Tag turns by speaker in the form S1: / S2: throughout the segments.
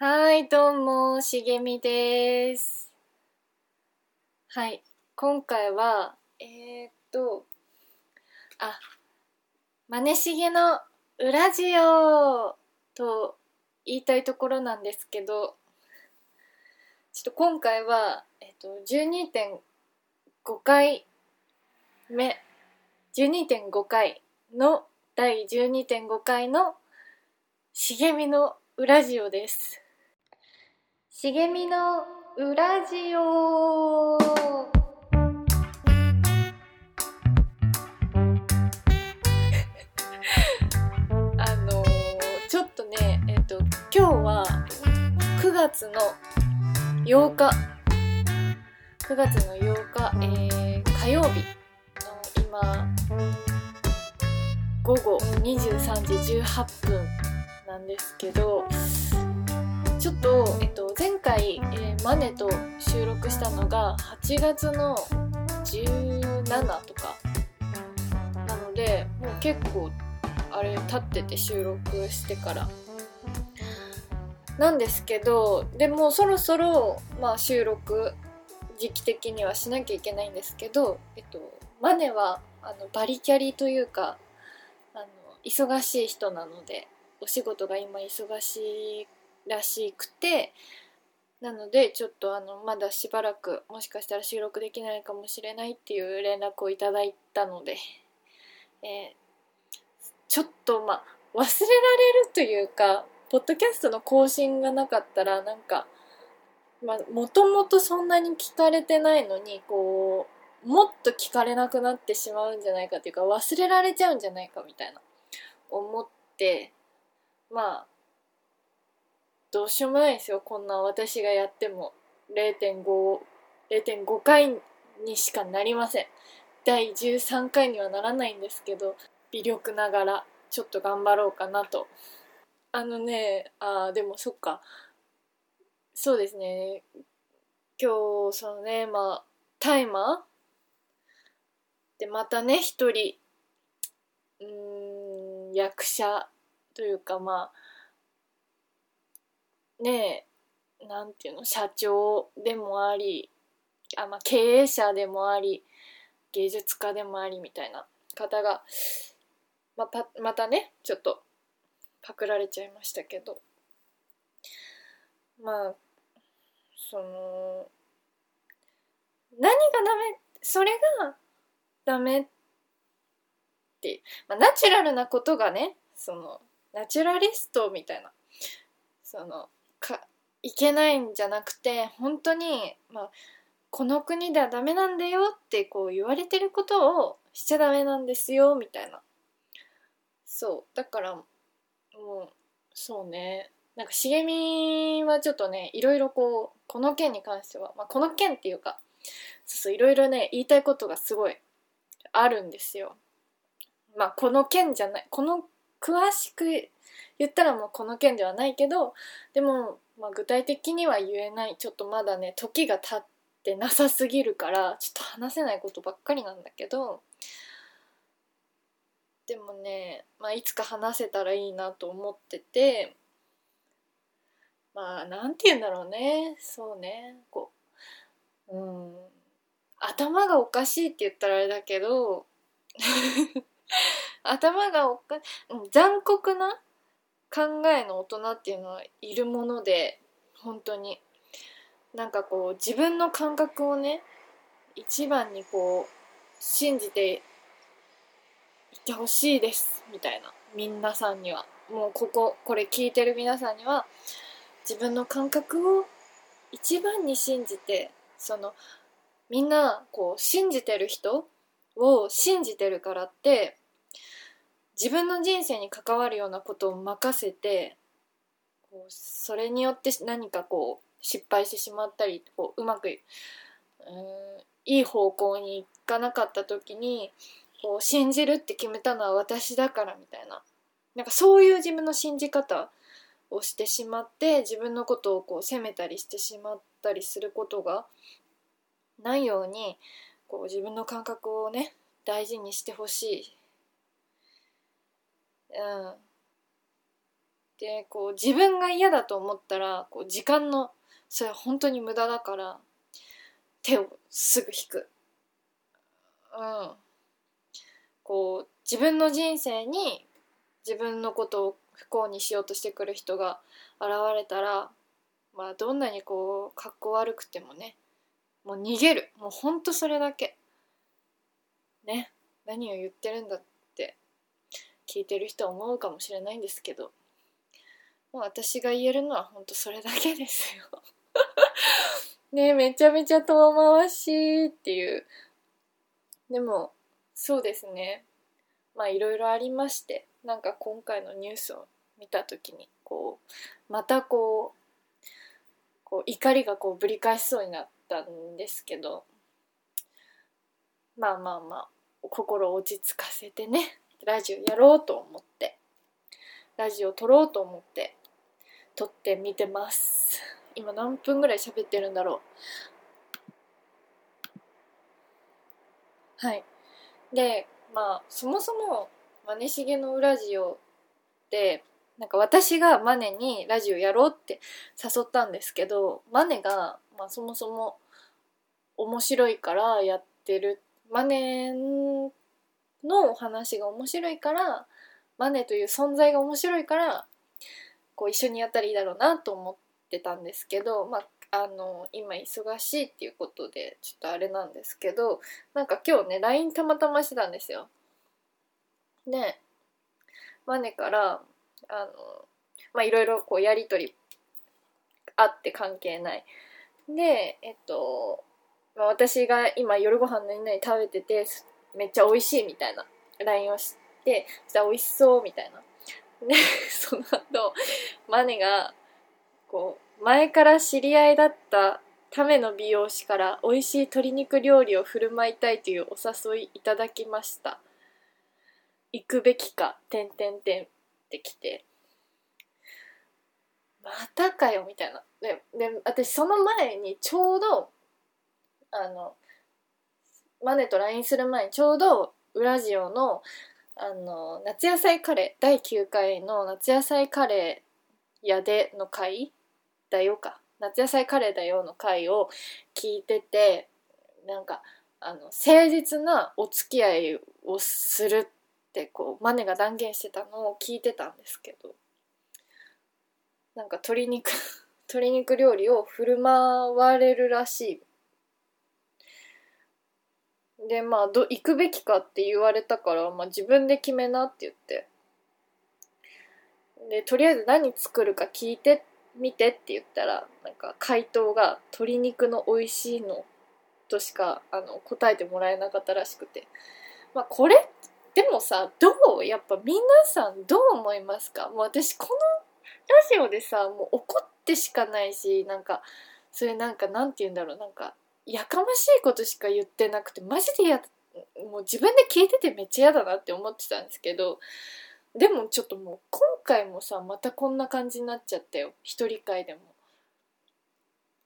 S1: はい、どうも、しげみです。はい、今回は、えー、っと、あ、マネしげの裏ジオと言いたいところなんですけど、ちょっと今回は、えっと、12.5回目、12.5回の第12.5回の茂みの裏ジオです。茂みの裏ジオ あのーちょっとね、えっと、今日は9月の8日、9月の8日、えー火曜日の今、午後23時18分なんですけど。ちょっと、えっと、前回、えーマネと収録したのが8月の17とかなのでもう結構あれ経ってて収録してから。なんですけどでもそろそろ、まあ、収録時期的にはしなきゃいけないんですけど、えっと、マネはあのバリキャリというかあの忙しい人なのでお仕事が今忙しいらしくてなのでちょっとあのまだしばらくもしかしたら収録できないかもしれないっていう連絡をいただいたので、えーちょっとまあ忘れられるというかポッドキャストの更新がなかったらなんかもともとそんなに聞かれてないのにこうもっと聞かれなくなってしまうんじゃないかというか忘れられちゃうんじゃないかみたいな思ってまあどうしようもないですよ。こんな私がやっても。0.5 0.5回にしかなりません。第13回にはならないんですけど微力ながらちょっと頑張ろうかなと。あのねあーでもそっか。そうですね。今日そのねまあタイマー？でまたね一人うん役者というかまあねえなんていうの社長でもありあ、まあ、経営者でもあり芸術家でもありみたいな方が、まあ、またねちょっとパクられちゃいましたけど。まあその何がダメそれがダメって、まあ、ナチュラルなことがねそのナチュラリストみたいなそのかいけないんじゃなくて本当に、まあ、この国ではダメなんだよってこう言われてることをしちゃダメなんですよみたいな。そう。だからもうそうね。なんか茂みはちょっとねいろいろこうこの件に関しては、まあ、この件っていうかそうそういろいろね言いたいことがすごいあるんですよ。まあこの件じゃないこの詳しく言ったらもうこの件ではないけどでも、まあ、具体的には言えない。ちょっとまだね時が経ってなさすぎるからちょっと話せないことばっかりなんだけど。でもね、まあ、いつか話せたらいいなと思っててまあなんて言うんだろうね。そうね。こううん。頭がおかしいって言ったらあれだけど 頭がおかうん残酷な考えの大人っていうのはいるもので本当に。なんかこう自分の感覚をね一番にこう信じていてほしいですみたいな。皆さんには。もうこここれ聞いてる皆さんには自分の感覚を一番に信じてそのみんなこう信じてる人を信じてるからって自分の人生に関わるようなことを任せてこうそれによって何かこう失敗してしまったりこううまくうんいい方向に行かなかった時にこう信じるって決めたのは私だからみたいななんかそういう自分の信じ方をしてしまって自分のことをこう責めたりしてしまったりすることがないようにこう自分の感覚をね大事にしてほしい。うん。でこう自分が嫌だと思ったらこう時間のそれは本当に無駄だから手をすぐ引く。うん。こう自分の人生に自分のことを不幸にしようとしてくる人が現れたらまあどんなにこう格好悪くてもねもう逃げるもうほんとそれだけね何を言ってるんだって聞いてる人は思うかもしれないんですけどもう私が言えるのはほんとそれだけですよ。ねめちゃめちゃ遠回しっていう。でもそうですね。まあいろいろありましてなんか今回のニュースを見た時にこうまたこうこう怒りがこうぶり返しそうになったんですけどまあまあまあ心を落ち着かせてね。ラジオやろうと思って。ラジオ撮ろうと思って。撮ってみてます。今何分ぐらい喋ってるんだろう。はい。でまあそもそもマネしげのラジオでなんか私がマネにラジオやろうって誘ったんですけどマネが、まあ、そもそも面白いからやってる。マネのお話が面白いからマネという存在が面白いからこう一緒にやったらいいだろうなと思ってたんですけど、まあ、あの今忙しいっていうことでちょっとあれなんですけどなんか今日ね LINE たまたましてたんですよ。でマネからあのまあいろいろこうやり取りあって関係ない。でえっと、まあ、私が今夜ご飯何々食べててめっちゃ美味しいみたいな LINE をしてそしたら美味しそうみたいな。で その後マネがこう前から知り合いだったための美容師から美味しい鶏肉料理を振る舞いたいというお誘いいただきました行くべきか、てんてんてんってきて、またかよ、みたいな。で、で、私その前にちょうど、あの、マネと LINE する前にちょうど、ウラジオの、あの、夏野菜カレー、第9回の夏野菜カレーやでの回だよか。夏野菜カレーだよの回を聞いてて、なんか、あの、誠実なお付き合いをするってこうマネが断言してたのを聞いてたんですけどなんか鶏肉鶏肉料理を振る舞われるらしいでまあど行くべきかって言われたから、まあ、自分で決めなって言って。でとりあえず何作るか聞いてみてって言ったらなんか回答が鶏肉の美味しいのとしかあの答えてもらえなかったらしくて。まあこれでもさどう？やっぱ皆さんどう思いますか？もう私このラジオでさもう怒ってしかないしなんかそれなんかなんて言うんだろう？なんかやかましいことしか言ってなくてマジでやもう自分で聞いててめっちゃ嫌だなって思ってたんですけどでもちょっともう今回もさまたこんな感じになっちゃったよ。一人会でも。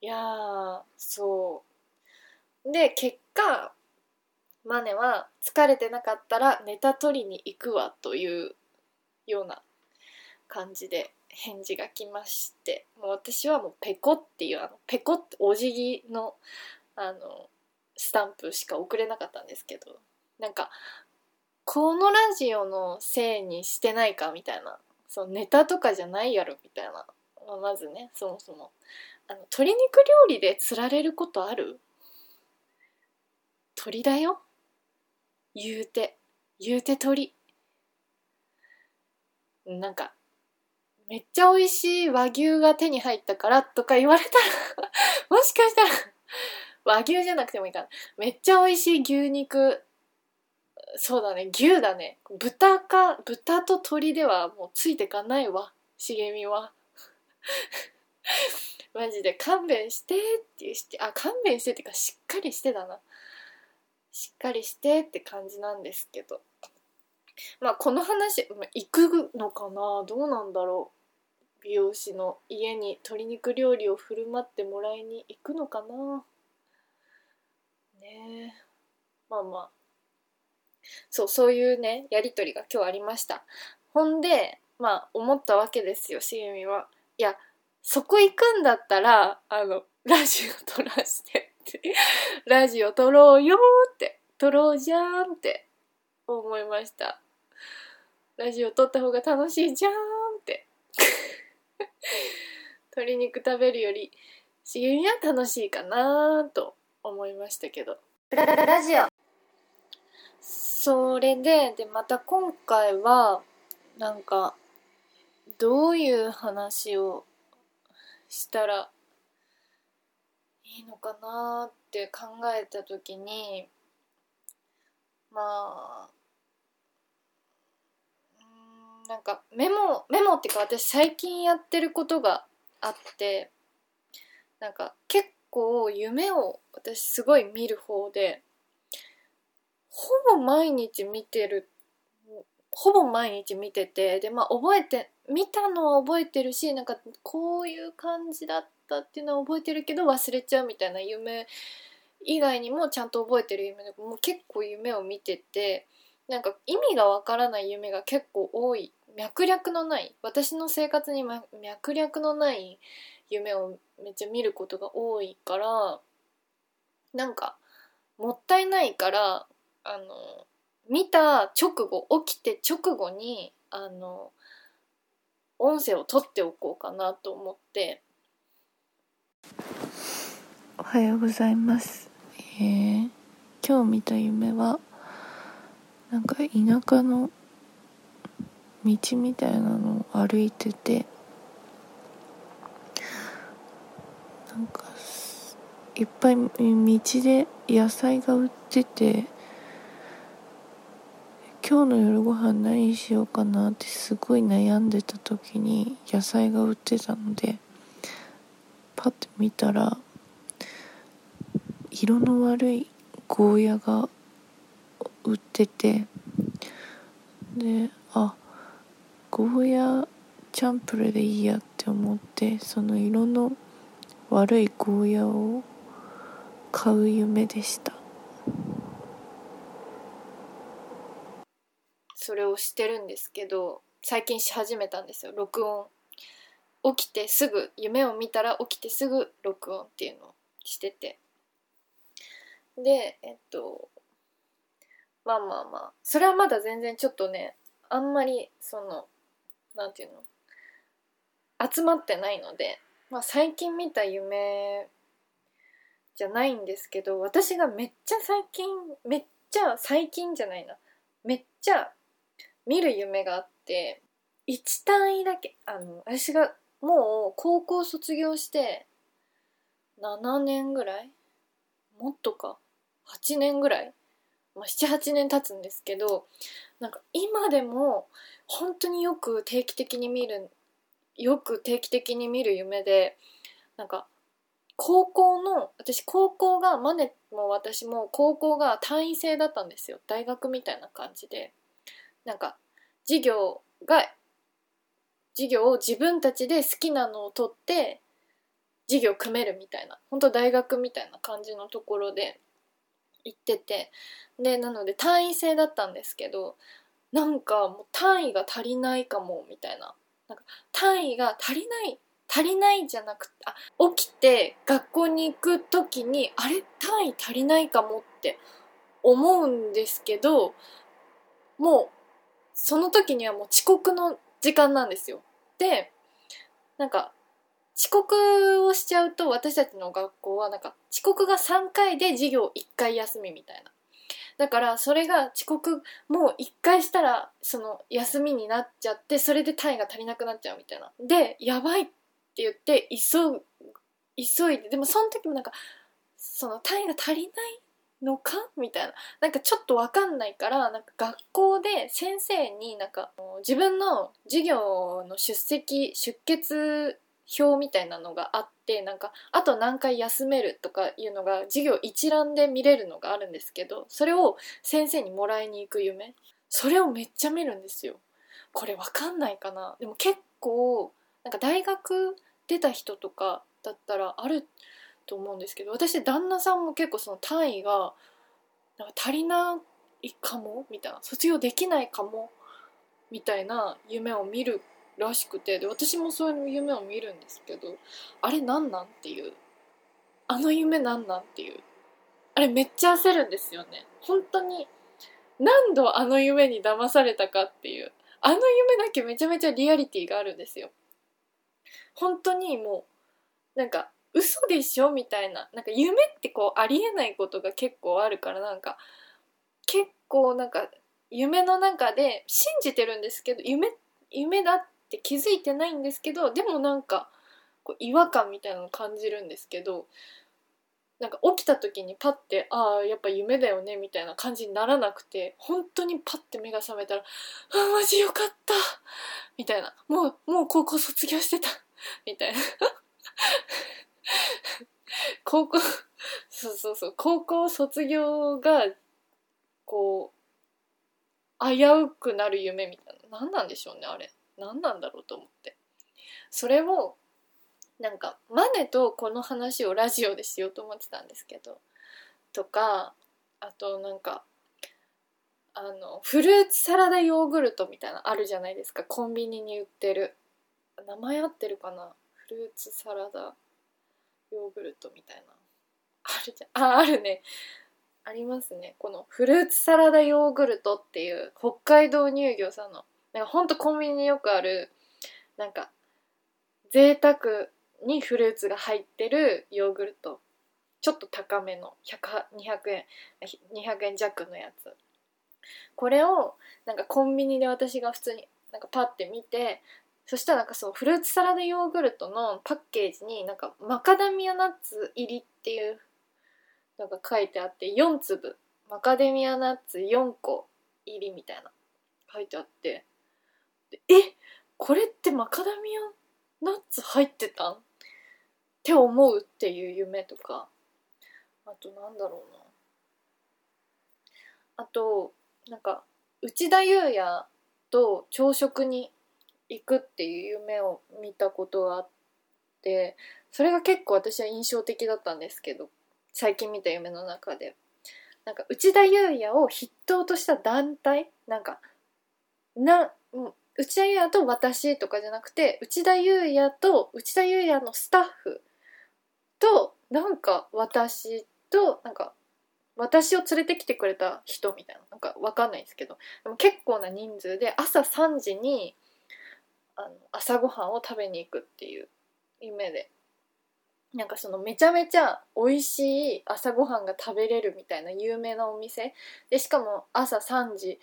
S1: いやーそう。で結果マネは疲れてなかったらネタ取りに行くわというような感じで返事が来ましてもう私はもうペコっていうあのペコってお辞儀のあのスタンプしか送れなかったんですけどなんかこのラジオのせいにしてないかみたいなそのネタとかじゃないやろみたいな、まあ、まずねそもそも。あの鶏肉料理で釣られることある？鳥だよ？言うて。言うて鳥。なんかめっちゃ美味しい和牛が手に入ったからとか言われたら もしかしたら和牛じゃなくてもいいかなめっちゃ美味しい牛肉。そうだね。牛だね。豚か豚と鶏ではもうついてかないわ。茂みは。マジで。勘弁してってしてあ勘弁してっていうかしっかりしてだな。しっかりしてって感じなんですけど。まあこの話、行くのかな？どうなんだろう？美容師の家に鶏肉料理を振る舞ってもらいに行くのかな？ね。まあまあ。そうそういうねやり取りが今日ありました。ほんでまあ思ったわけですよ茂みは。いやそこ行くんだったらあのラジオ撮らしてって。ラジオ撮ろうよって。撮ろうじゃんって。思いました。ラジオ撮った方が楽しいじゃんって。鶏肉食べるより茂みは楽しいかなと。思いましたけど。
S2: ラジオ。
S1: それででまた今回はなんかどういう話をしたらいいのかなって考えた時にまあうんなんかメモメモっていうか私最近やってることがあってなんか結構夢を私すごい見る方でほぼ毎日見てるほぼ毎日見ててでまあ覚えて見たのは覚えてるしなんかこういう感じだったっていうのは覚えてるけど忘れちゃうみたいな夢以外にもちゃんと覚えてる夢でもう結構夢を見ててなんか意味がわからない夢が結構多い。脈略のない私の生活に脈略のない夢をめっちゃ見ることが多いからなんかもったいないからあの見た直後起きて直後にあの音声を取っておこうかなと思って。
S3: おはようございます。えー、今日見た夢はなんか田舎の道みたいなのを歩いててなんかいっぱい道で野菜が売ってて今日の夜ご飯何しようかなってすごい悩んでた時に野菜が売ってたのでパッて見たら色の悪いゴーヤが売っててであゴーヤチャンプルでいいやって思ってその色の悪いゴーヤを買う夢でした。
S1: それをしてるんですけど最近し始めたんですよ。録音。起きてすぐ夢を見たら起きてすぐ録音っていうのをしてて。でえっとまあまあまあ。それはまだ全然ちょっとねあんまりそのなんていうの集まってないので、まあ、最近見た夢じゃないんですけど私がめっちゃ最近めっちゃ最近じゃないな。めっちゃ見る夢があって1単位だけあの私がもう高校卒業して7年ぐらいもっとか8年ぐらい、まあ、78年経つんですけどなんか今でも本当によく定期的に見るよく定期的に見る夢でなんか高校の私高校がマネも私も高校が単位制だったんですよ。大学みたいな感じで。なんか授業が授業を自分たちで好きなのを取って授業組めるみたいな。本当大学みたいな感じのところで行ってて。でなので単位制だったんですけどなんかもう単位が足りないかもみたいな。なんか単位が足りない足りないじゃなくてあ起きて学校に行く時にあれ？単位足りないかもって思うんですけどもうその時にはもう遅刻の時間なんですよ。でなんか遅刻をしちゃうと私たちの学校はなんか遅刻が3回で授業1回休みみたいな。だからそれが遅刻もう1回したらその休みになっちゃってそれで単位が足りなくなっちゃうみたいな。でやばいっって言って急急いででもその時もなんかその単位が足りないのか？みたいな。なんかちょっと分かんないからなんか学校で先生になんか自分の授業の出席出欠表みたいなのがあってなんかあと何回休めるとかいうのが授業一覧で見れるのがあるんですけどそれを先生にもらいに行く夢。それをめっちゃ見るんですよ。これ分かんないかな。でも結構なんか大学出た人とかだったらあると思うんですけど私旦那さんも結構その単位がなんか足りないかもみたいな卒業できないかもみたいな夢を見るらしくてで私もそういう夢を見るんですけどあれなんなんっていうあの夢なんなんっていうあれめっちゃ焦るんですよね。本当に何度あの夢に騙されたかっていうあの夢だけめちゃめちゃリアリティがあるんですよ。本当にもうなんか嘘でしょみたいななんか夢ってこうありえないことが結構あるからなんか結構なんか夢の中で信じてるんですけど夢夢だって気づいてないんですけどでもなんかこう違和感みたいなのを感じるんですけどなんか起きた時にパッてああやっぱ夢だよねみたいな感じにならなくて本当にパッて目が覚めたらあマジよかったみたいな。もうもう高校卒業してた みたいな。高校そうそうそう高校卒業がこう危うくなる夢みたいな。何なんでしょうねあれ。何なんだろうと思って。それをなんかマネとこの話をラジオでしようと思ってたんですけどとかあとなんかあのフルーツサラダヨーグルトみたいなあるじゃないですか。コンビニに売ってる。名前合ってるかな？フルーツサラダヨーグルトみたいな。あるじゃん。ああるね。ありますね。このフルーツサラダヨーグルトっていう北海道乳業さんの。なんかほんとコンビニによくあるなんか贅沢にフルーツが入ってるヨーグルト。ちょっと高めの。200円。200円弱のやつ。これをなんかコンビニで私が普通になんかパッて見てそしたらなんかそうフルーツサラダヨーグルトのパッケージになんかマカダミアナッツ入りっていうのが書いてあって4粒。マカデミアナッツ4個入りみたいな。書いてあって。え？これってマカダミアナッツ入ってたん？って思うっていう夢とかあとなんだろうな。あとなんか内田裕也と朝食に行くっていう夢を見たことがあってそれが結構私は印象的だったんですけど最近見た夢の中で。なんか内田裕也を筆頭とした団体なんかな内田裕也と私とかじゃなくて内田裕也と内田裕也のスタッフとなんか私となんか私を連れてきてくれた人みたいな。なんかわかんないですけど。でも結構な人数で朝3時にあの朝ごはんを食べに行くっていう夢で。なんかそのめちゃめちゃ美味しい朝ごはんが食べれるみたいな有名なお店。でしかも朝3時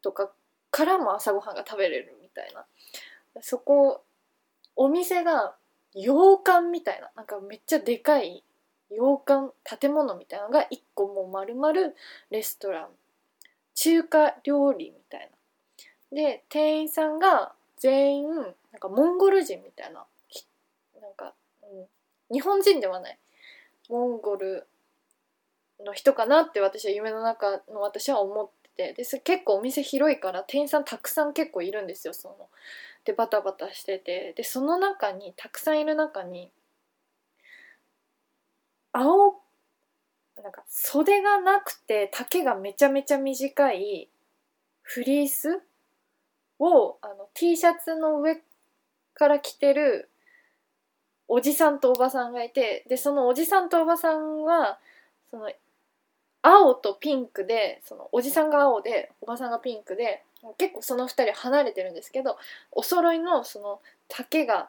S1: とかからも朝ごはんが食べれるみたいな。そこお店が洋館みたいななんかめっちゃでかい洋館建物みたいなのが1個もう丸々レストラン中華料理みたいな。で店員さんが全員なんかモンゴル人みたいななんか、うん、日本人ではないモンゴルの人かなって私は夢の中の私は思っててで結構お店広いから店員さんたくさん結構いるんですよその。でバタバタしてて。でその中にたくさんいる中に青なんか袖がなくて丈がめちゃめちゃ短いフリースをあの T シャツの上から着てるおじさんとおばさんがいてでそのおじさんとおばさんはその青とピンクでそのおじさんが青でおばさんがピンクで結構その2人離れてるんですけどお揃いのその丈が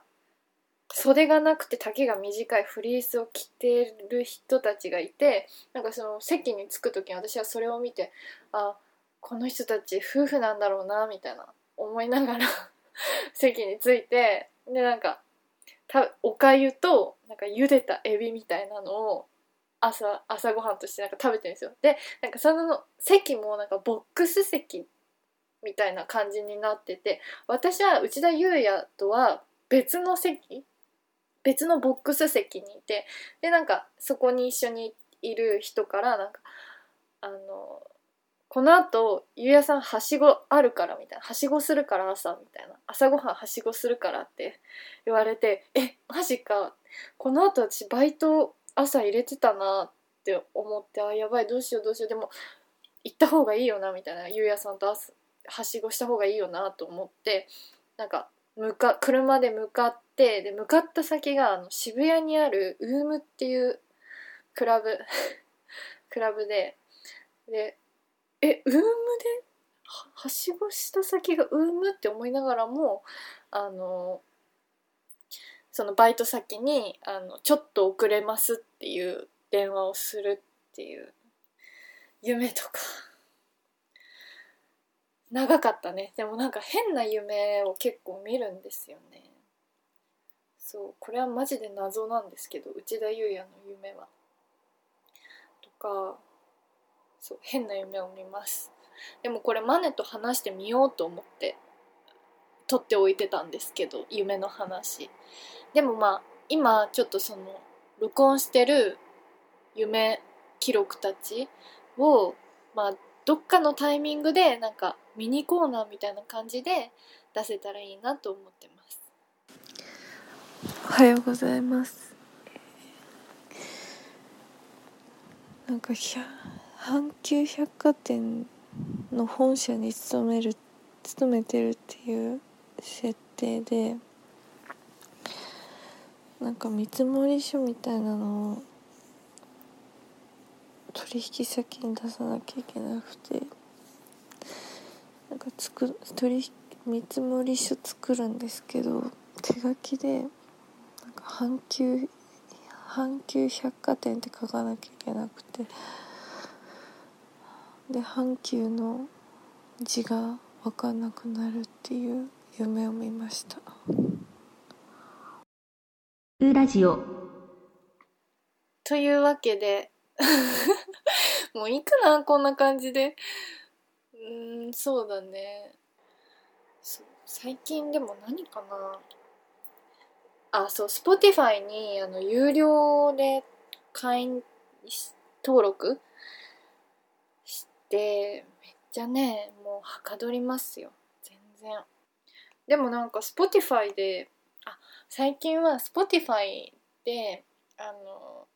S1: 袖がなくて丈が短いフリースを着てる人たちがいてなんかその席に着く時に私はそれを見てあこの人たち夫婦なんだろうなみたいな思いながら 席に着いてでなんかおかゆとなんか茹でたエビみたいなのを朝朝ごはんとしてなんか食べてるんですよ。でなんかその席もなんかボックス席みたいな感じになってて私は内田裕也とは別の席別のボックス席にいてでなんかそこに一緒にいる人からなんかあのこのあとゆうやさんはしごあるからみたいなはしごするから朝みたいな朝ごはんはしごするからって言われてえマジか。このあと私バイト朝入れてたなって思ってあやばいどうしようどうしよう。でも行った方がいいよなみたいな。ゆうやさんとはしごした方がいいよなと思ってなんか向か車で向かってで向かった先があの渋谷にあるウームっていうクラブ クラブででえウームで？ははしごした先がウーム？って思いながらもあのそのバイト先にあの「ちょっと遅れます」っていう電話をするっていう夢とか。長かったね。でもなんか変な夢を結構見るんですよね。そうこれはマジで謎なんですけど内田裕也の夢は。とかそう変な夢を見ます。でもこれマネと話してみようと思って撮っておいてたんですけど夢の話。でもまあ今ちょっとその録音してる夢記録たちをまあどっかのタイミングでなんかミニコーナーみたいな感じで出せたらいいなと思ってます。
S3: おはようございます。なんか阪急百貨店の本社に勤める勤めてるっていう設定でなんか見積書みたいなのを取引先に出さなきゃいけなくてなんかつく取見積書作るんですけど手書きで阪急阪急百貨店って書かなきゃいけなくてで阪急の字が分かんなくなるっていう夢を見ました。
S1: ウラジオ。というわけで もういいかなこんな感じで。うーんそうだね。最近でも何かな。あそう Spotify にあの有料で会員登録してめっちゃねもうはかどりますよ。全然。でもなんか Spotify であ最近は Spotify であの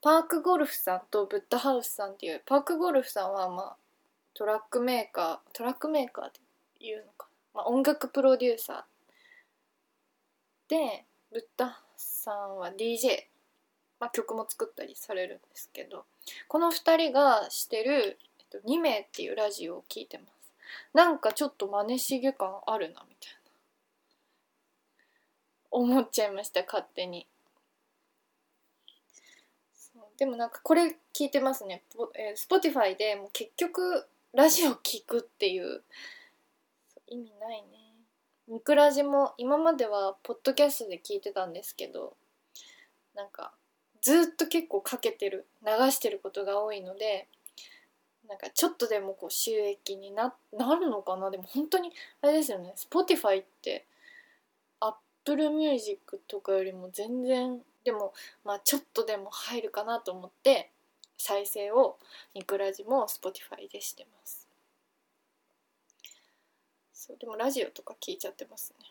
S1: パークゴルフさんとブッダハウスさんっていうパークゴルフさんはまあトラックメーカートラックメーカーっていうのか、まあ、音楽プロデューサー。でブッダさんは DJ、まあ、曲も作ったりされるんですけど。この2人がしてる、えっと、2名っていうラジオを聴いてます。なんかちょっと真似しげ感あるなみたいな。思っちゃいました勝手に。でもなんかこれ聞いてますね、え、Spotify でもう結局ラジオ聞くっていう。意味ないね。ミクラジも今まではポッドキャストで聞いてたんですけどなんかずっと結構かけてる流してることが多いのでなんかちょっとでもこう収益にななるのかな。でも本当にあれですよね。Spotify って Apple Music とかよりも全然でもまあちょっとでも入るかなと思って再生をミクラジも Spotify でしてます。そうでもラジオとか聞いちゃってますね。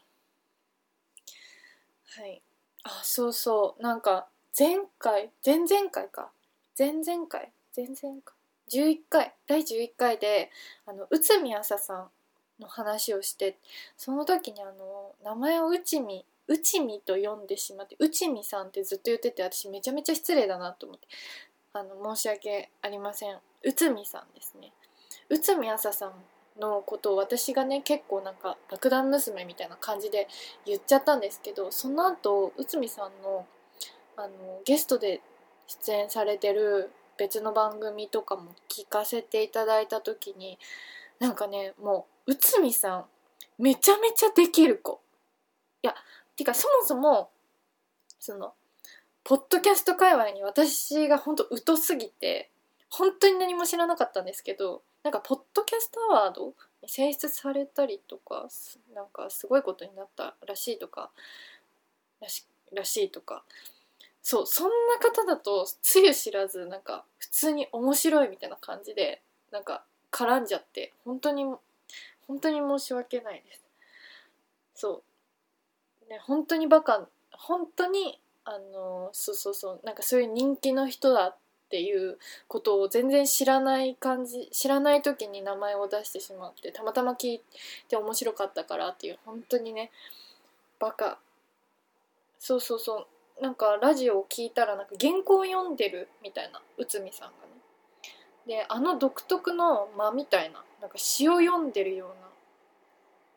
S1: はい。あそうそう。なんか前回前々回か。前々回。前々回。11回。第11回であの内海朝さんの話をしてその時にあの名前を内海内海と呼んでしまって内海さんってずっと言ってて私めちゃめちゃ失礼だなと思ってあの申し訳ありません。内海さんですね。内海朝さんのことを私がね結構なんか爆弾娘みたいな感じで言っちゃったんですけどその後内海さんのあのゲストで出演されてる別の番組とかも聞かせていただいた時になんかねもう内海さんめちゃめちゃできる子。いやてかそもそもそのポッドキャスト界隈に私が本当疎すぎて本当に何も知らなかったんですけどなんかポッドキャストアワードに選出されたりとかなんかすごいことになったらしいとからしらしいとか。そうそんな方だとつゆ知らずなんか普通に面白いみたいな感じでなんか絡んじゃって本当に本当に申し訳ないです。そう。ね本当にバカ本当にあのそうそうそうなんかそういう人気の人だっていうことを全然知らない感じ知らない時に名前を出してしまってたまたま聞いて面白かったからっていう本当にねバカ。そうそうそう。なんかラジオを聞いたらなんか原稿を読んでるみたいな内海さんが。であの独特の間みたいななんか詩を読んでるような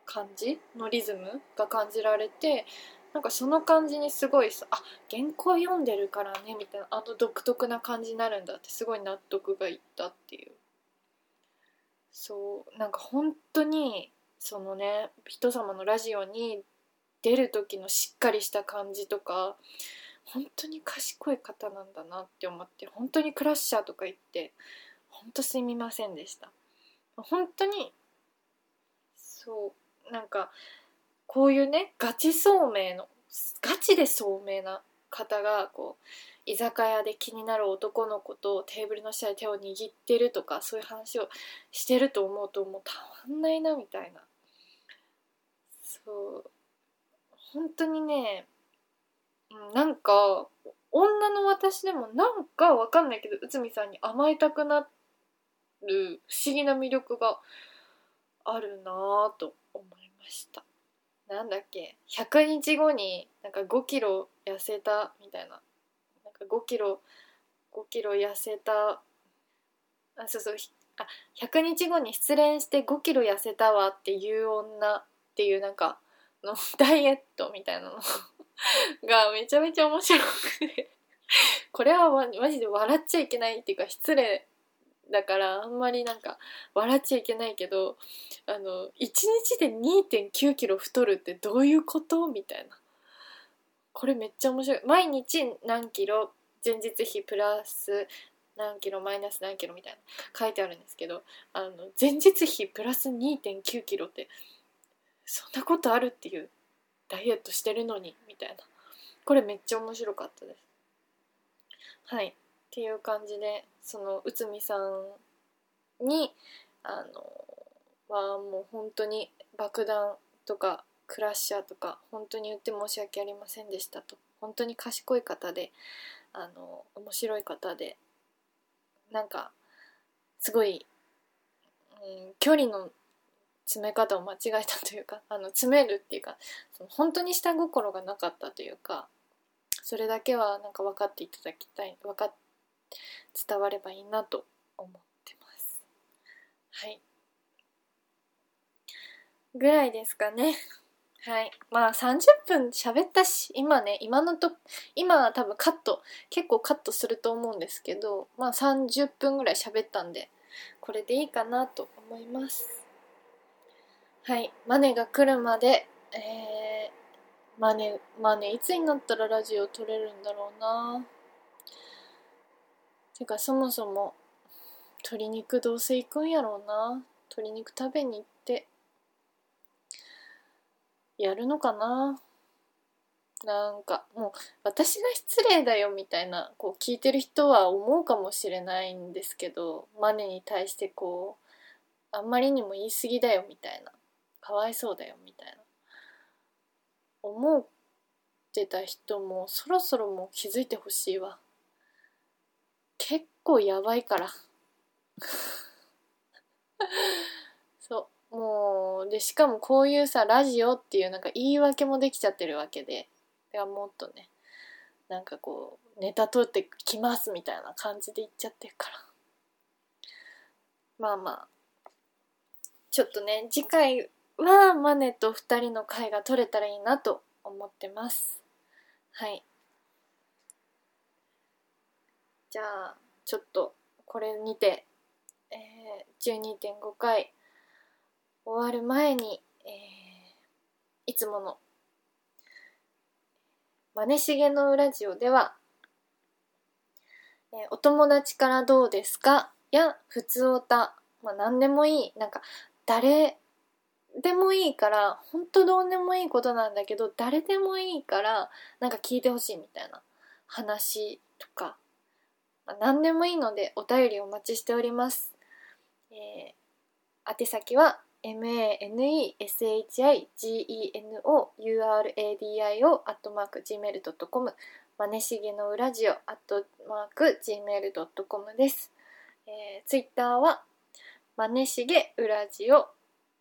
S1: 感じのリズムが感じられてなんかその感じにすごいさあ原稿読んでるからねみたいなあの独特な感じになるんだってすごい納得がいったっていう。そうなんか本当にそのね人様のラジオに出る時のしっかりした感じとか本当に賢い方なんだなって思って本当にクラッシャーとか言って本当すみませんでした。本当にそうなんかこういうねガチ聡明のガチで聡明な方がこう居酒屋で気になる男の子とテーブルの下で手を握ってるとかそういう話をしてると思うともうたまんないなみたいな。そう本当にねなんか女の私でもなんかわかんないけど内海さんに甘えたくなっる不思議な魅力があるなぁと思いました。なんだっけ？100日後になんか5キロ痩せたみたいな。なんか5キロ5キロ痩せた。あそうそう。あ100日後に失恋して5キロ痩せたわっていう女っていうなんかの ダイエットみたいなの。がめちゃめちゃ面白くて。これはマジで笑っちゃいけないっていうか失礼だからあんまりなんか笑っちゃいけないけどあの1日で2 9キロ太るってどういうこと？みたいな。これめっちゃ面白い。毎日何キロ？前日比プラス何キロ？マイナス何キロ？みたいな。書いてあるんですけどあの前日比プラス2 9キロってそんなことあるっていうダイエットしてるのにみたいな。これめっちゃ面白かったです。はい。っていう感じでその内海さんにあのはもう本当に爆弾とかクラッシャーとか本当に言って申し訳ありませんでしたと。本当に賢い方であの面白い方でなんかすごい、うん、距離の詰め方を間違えたというか あの詰めるっていうかその本当に下心がなかったというかそれだけはなんか分かっていただきたい分かって伝わればいいなと思ってます。はい。ぐらいですかね。はい。まあ30分喋ったし今ね今のと今は多分カット結構カットすると思うんですけどまあ30分ぐらい喋ったんでこれでいいかなと思います。はい。マネが来るまでえー、マネマネいつになったらラジオ撮れるんだろうな。てかそもそも鶏肉どうせ行くんやろうな。鶏肉食べに行ってやるのかな。なんかもう私が失礼だよみたいなこう聞いてる人は思うかもしれないんですけどマネに対してこうあんまりにも言い過ぎだよみたいなかわいそうだよみたいな思ってた人もそろそろもう気づいてほしいわ。構やばいから。そう。もうでしかもこういうさラジオっていうなんか言い訳もできちゃってるわけで。ではもっとねなんかこうネタ取ってきますみたいな感じで言っちゃってるから。まあまあ。ちょっとね次回はマネと2人の回が取れたらいいなと思ってます。はい。じゃあちょっとこれにて、えー、12.5回終わる前に、えー、いつもの「まねしげのラジオ」では、えー、お友達からどうですか?」や「ふつおた」まあ何でもいいなんか誰でもいいから本当どうでもいいことなんだけど誰でもいいからなんか聞いてほしいみたいな話とかまあ、何でもいいのでお便りお待ちしております。えー、宛先は maneshigenouRadio アットマーク gmail.com まねしげのうラジオ、アットマーク、gmail.com です。えー、ツイッターは、まねしげうラジオ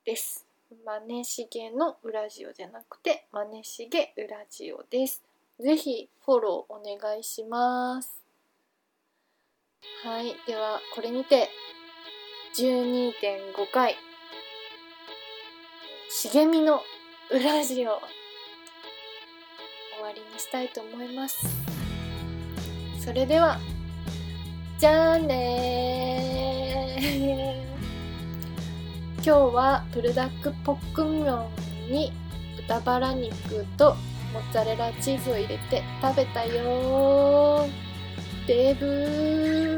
S1: です。まねしげのうラジオじゃなくて、まねしげうラジオです。ぜひフォローお願いします。はい。では、これにて、12.5回、茂みのウラジオ、終わりにしたいと思います。それでは、じゃあねー。今日はプルダックポックンミョンに豚バラ肉とモッツァレラチーズを入れて食べたよ。デブー